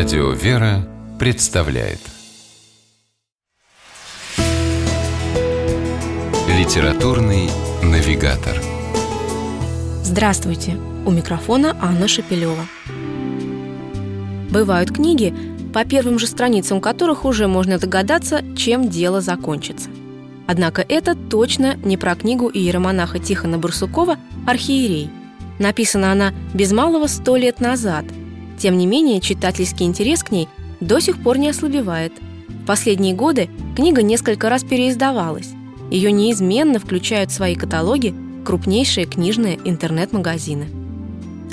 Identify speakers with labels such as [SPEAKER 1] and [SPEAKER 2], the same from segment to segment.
[SPEAKER 1] Радио «Вера» представляет Литературный навигатор
[SPEAKER 2] Здравствуйте! У микрофона Анна Шапилева. Бывают книги, по первым же страницам которых уже можно догадаться, чем дело закончится. Однако это точно не про книгу иеромонаха Тихона Барсукова «Архиерей». Написана она без малого сто лет назад – тем не менее, читательский интерес к ней до сих пор не ослабевает. В последние годы книга несколько раз переиздавалась. Ее неизменно включают в свои каталоги крупнейшие книжные интернет-магазины.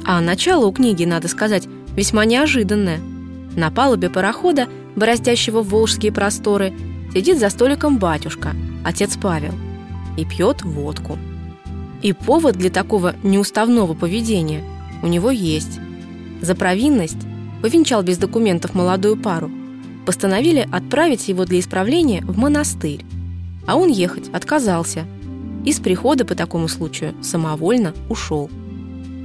[SPEAKER 2] А начало у книги, надо сказать, весьма неожиданное. На палубе парохода, бороздящего волжские просторы, сидит за столиком батюшка, отец Павел, и пьет водку. И повод для такого неуставного поведения у него есть. За провинность повенчал без документов молодую пару. Постановили отправить его для исправления в монастырь. А он ехать отказался. Из прихода по такому случаю самовольно ушел.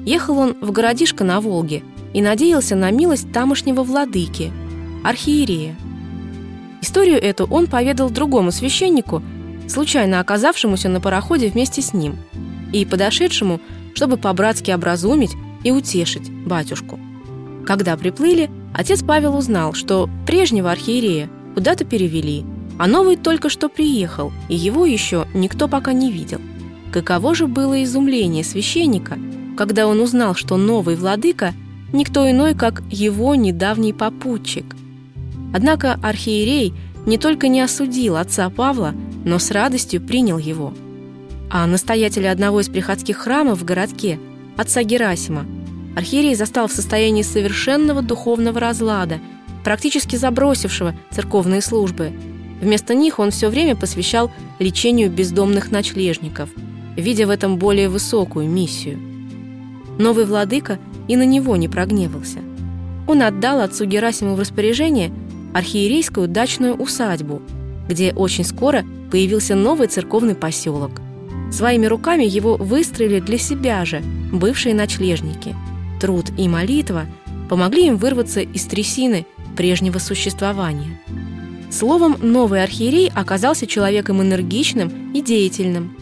[SPEAKER 2] Ехал он в городишко на Волге и надеялся на милость тамошнего владыки, архиерея. Историю эту он поведал другому священнику, случайно оказавшемуся на пароходе вместе с ним, и подошедшему, чтобы по-братски образумить и утешить батюшку. Когда приплыли, отец Павел узнал, что прежнего архиерея куда-то перевели, а новый только что приехал, и его еще никто пока не видел. Каково же было изумление священника, когда он узнал, что новый владыка – никто иной, как его недавний попутчик. Однако архиерей не только не осудил отца Павла, но с радостью принял его. А настоятеля одного из приходских храмов в городке – отца Герасима, архиерей застал в состоянии совершенного духовного разлада, практически забросившего церковные службы. Вместо них он все время посвящал лечению бездомных ночлежников, видя в этом более высокую миссию. Новый владыка и на него не прогневался. Он отдал отцу Герасиму в распоряжение архиерейскую дачную усадьбу, где очень скоро появился новый церковный поселок – Своими руками его выстроили для себя же бывшие ночлежники. Труд и молитва помогли им вырваться из трясины прежнего существования. Словом, новый архиерей оказался человеком энергичным и деятельным.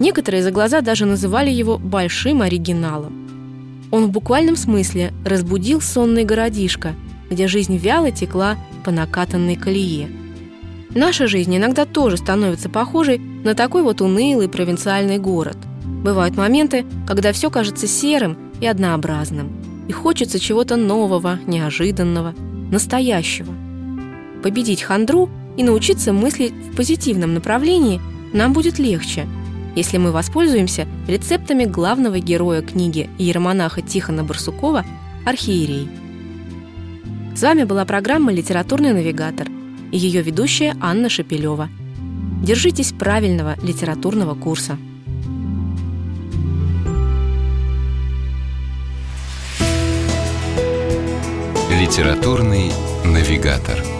[SPEAKER 2] Некоторые за глаза даже называли его большим оригиналом. Он в буквальном смысле разбудил сонный городишко, где жизнь вяло текла по накатанной колее – Наша жизнь иногда тоже становится похожей на такой вот унылый провинциальный город. Бывают моменты, когда все кажется серым и однообразным, и хочется чего-то нового, неожиданного, настоящего. Победить хандру и научиться мыслить в позитивном направлении нам будет легче, если мы воспользуемся рецептами главного героя книги иеромонаха Тихона Барсукова «Архиерей». С вами была программа «Литературный навигатор» и ее ведущая Анна Шапилева. Держитесь правильного литературного курса.
[SPEAKER 1] Литературный навигатор.